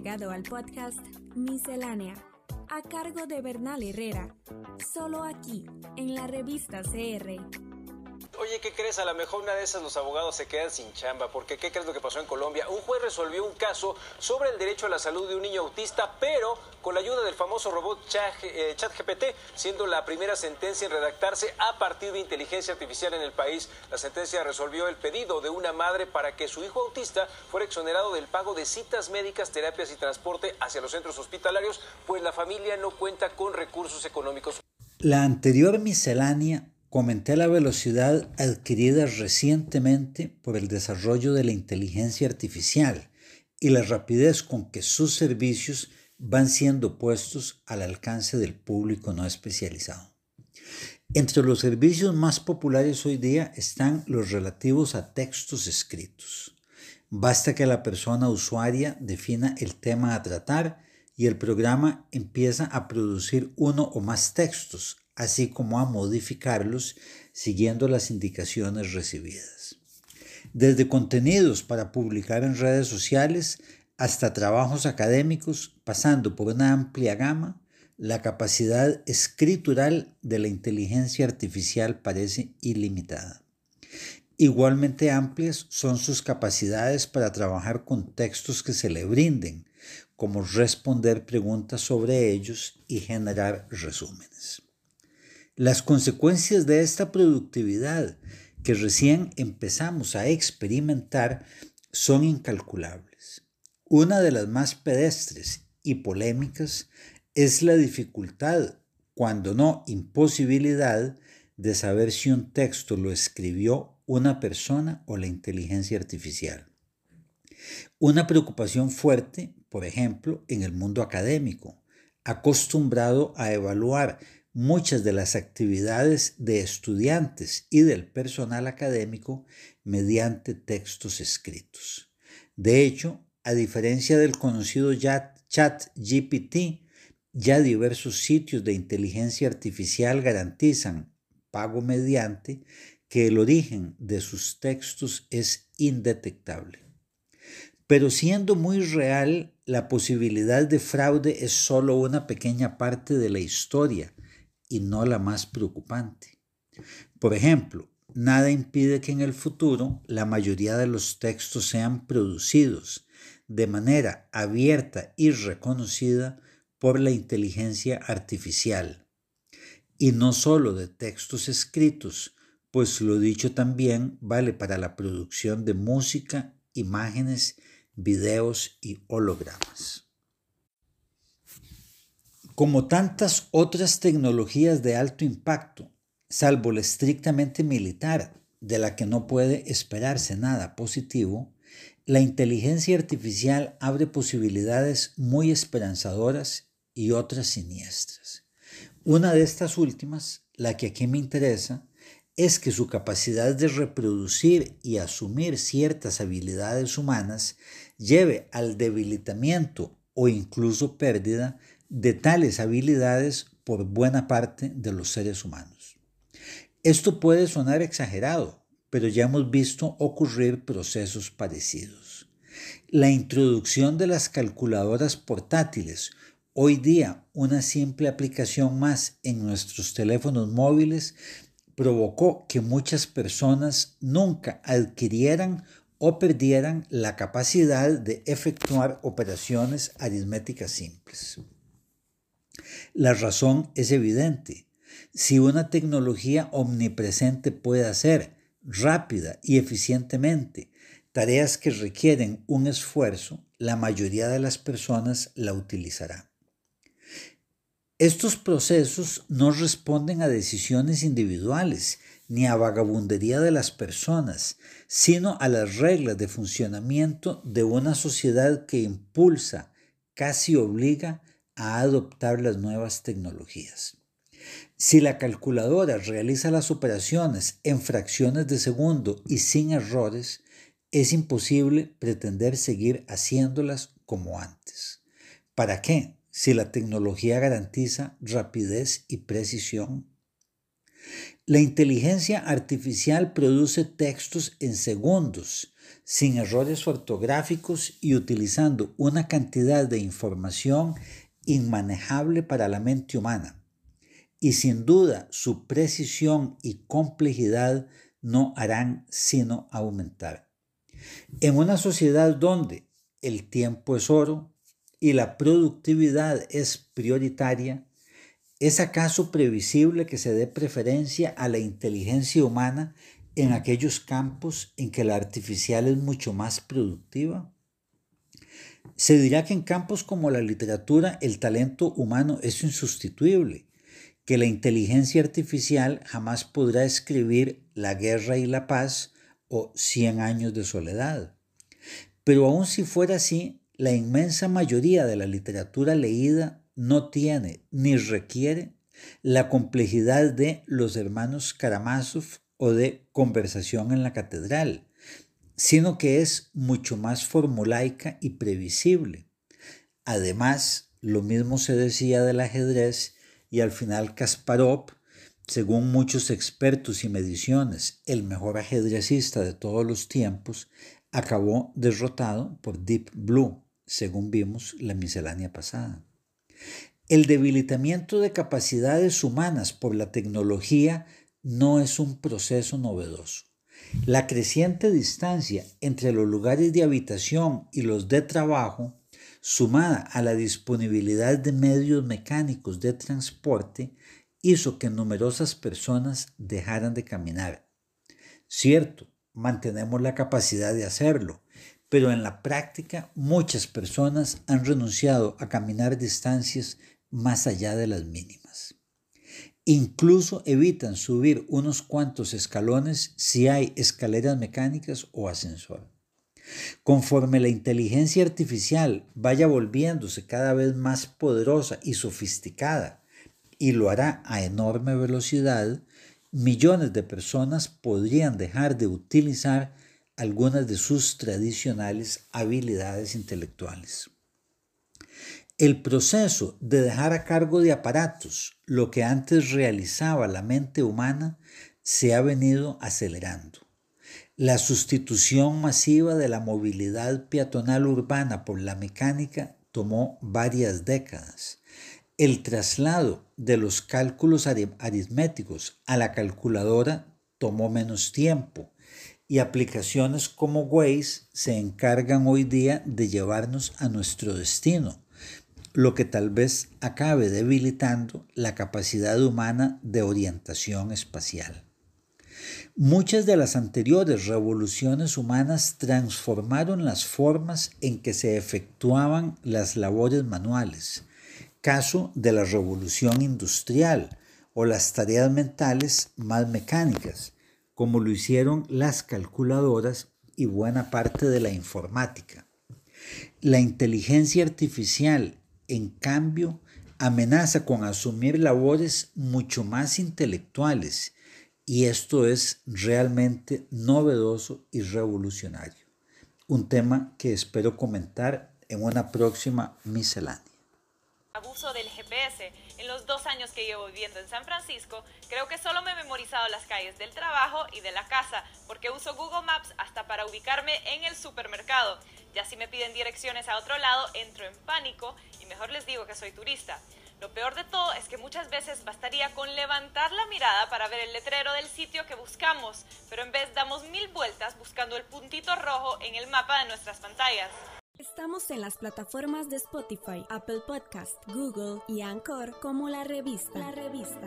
llegado al podcast Miscelánea, a cargo de Bernal Herrera, solo aquí, en la revista CR. Oye, ¿qué crees? A lo mejor una de esas los abogados se quedan sin chamba, porque ¿qué crees lo que pasó en Colombia? Un juez resolvió un caso sobre el derecho a la salud de un niño autista, pero con la ayuda del famoso robot eh, ChatGPT, siendo la primera sentencia en redactarse a partir de inteligencia artificial en el país. La sentencia resolvió el pedido de una madre para que su hijo autista fuera exonerado del pago de citas médicas, terapias y transporte hacia los centros hospitalarios, pues la familia no cuenta con recursos económicos. La anterior miscelánea comenté la velocidad adquirida recientemente por el desarrollo de la inteligencia artificial y la rapidez con que sus servicios van siendo puestos al alcance del público no especializado. Entre los servicios más populares hoy día están los relativos a textos escritos. Basta que la persona usuaria defina el tema a tratar y el programa empieza a producir uno o más textos así como a modificarlos siguiendo las indicaciones recibidas. Desde contenidos para publicar en redes sociales hasta trabajos académicos, pasando por una amplia gama, la capacidad escritural de la inteligencia artificial parece ilimitada. Igualmente amplias son sus capacidades para trabajar con textos que se le brinden, como responder preguntas sobre ellos y generar resúmenes. Las consecuencias de esta productividad que recién empezamos a experimentar son incalculables. Una de las más pedestres y polémicas es la dificultad, cuando no imposibilidad, de saber si un texto lo escribió una persona o la inteligencia artificial. Una preocupación fuerte, por ejemplo, en el mundo académico, acostumbrado a evaluar muchas de las actividades de estudiantes y del personal académico mediante textos escritos. De hecho, a diferencia del conocido chat GPT, ya diversos sitios de inteligencia artificial garantizan, pago mediante, que el origen de sus textos es indetectable. Pero siendo muy real, la posibilidad de fraude es solo una pequeña parte de la historia y no la más preocupante. Por ejemplo, nada impide que en el futuro la mayoría de los textos sean producidos de manera abierta y reconocida por la inteligencia artificial. Y no solo de textos escritos, pues lo dicho también vale para la producción de música, imágenes, videos y hologramas. Como tantas otras tecnologías de alto impacto, salvo la estrictamente militar, de la que no puede esperarse nada positivo, la inteligencia artificial abre posibilidades muy esperanzadoras y otras siniestras. Una de estas últimas, la que aquí me interesa, es que su capacidad de reproducir y asumir ciertas habilidades humanas lleve al debilitamiento o incluso pérdida de tales habilidades por buena parte de los seres humanos. Esto puede sonar exagerado, pero ya hemos visto ocurrir procesos parecidos. La introducción de las calculadoras portátiles, hoy día una simple aplicación más en nuestros teléfonos móviles, provocó que muchas personas nunca adquirieran o perdieran la capacidad de efectuar operaciones aritméticas simples. La razón es evidente. Si una tecnología omnipresente puede hacer rápida y eficientemente tareas que requieren un esfuerzo, la mayoría de las personas la utilizará. Estos procesos no responden a decisiones individuales ni a vagabundería de las personas, sino a las reglas de funcionamiento de una sociedad que impulsa, casi obliga a adoptar las nuevas tecnologías. Si la calculadora realiza las operaciones en fracciones de segundo y sin errores, es imposible pretender seguir haciéndolas como antes. ¿Para qué? Si la tecnología garantiza rapidez y precisión. La inteligencia artificial produce textos en segundos, sin errores ortográficos y utilizando una cantidad de información inmanejable para la mente humana. Y sin duda su precisión y complejidad no harán sino aumentar. En una sociedad donde el tiempo es oro y la productividad es prioritaria, ¿es acaso previsible que se dé preferencia a la inteligencia humana en aquellos campos en que la artificial es mucho más productiva? Se dirá que en campos como la literatura el talento humano es insustituible, que la inteligencia artificial jamás podrá escribir La guerra y la paz o Cien años de soledad. Pero aun si fuera así, la inmensa mayoría de la literatura leída no tiene ni requiere la complejidad de Los hermanos Karamazov o de Conversación en la Catedral, sino que es mucho más formulaica y previsible. Además, lo mismo se decía del ajedrez y al final Kasparov, según muchos expertos y mediciones, el mejor ajedrecista de todos los tiempos, acabó derrotado por Deep Blue, según vimos la miscelánea pasada. El debilitamiento de capacidades humanas por la tecnología no es un proceso novedoso. La creciente distancia entre los lugares de habitación y los de trabajo, sumada a la disponibilidad de medios mecánicos de transporte, hizo que numerosas personas dejaran de caminar. Cierto, mantenemos la capacidad de hacerlo, pero en la práctica muchas personas han renunciado a caminar distancias más allá de las mínimas. Incluso evitan subir unos cuantos escalones si hay escaleras mecánicas o ascensor. Conforme la inteligencia artificial vaya volviéndose cada vez más poderosa y sofisticada, y lo hará a enorme velocidad, millones de personas podrían dejar de utilizar algunas de sus tradicionales habilidades intelectuales. El proceso de dejar a cargo de aparatos lo que antes realizaba la mente humana se ha venido acelerando. La sustitución masiva de la movilidad peatonal urbana por la mecánica tomó varias décadas. El traslado de los cálculos aritméticos a la calculadora tomó menos tiempo y aplicaciones como Waze se encargan hoy día de llevarnos a nuestro destino lo que tal vez acabe debilitando la capacidad humana de orientación espacial. Muchas de las anteriores revoluciones humanas transformaron las formas en que se efectuaban las labores manuales, caso de la revolución industrial o las tareas mentales más mecánicas, como lo hicieron las calculadoras y buena parte de la informática. La inteligencia artificial en cambio, amenaza con asumir labores mucho más intelectuales y esto es realmente novedoso y revolucionario. Un tema que espero comentar en una próxima miscelánea. Abuso del GPS. En los dos años que llevo viviendo en San Francisco, creo que solo me he memorizado las calles del trabajo y de la casa, porque uso Google Maps hasta para ubicarme en el supermercado. Ya si me piden direcciones a otro lado, entro en pánico mejor les digo que soy turista. Lo peor de todo es que muchas veces bastaría con levantar la mirada para ver el letrero del sitio que buscamos, pero en vez damos mil vueltas buscando el puntito rojo en el mapa de nuestras pantallas. Estamos en las plataformas de Spotify, Apple Podcast, Google y Anchor como la revista. La revista.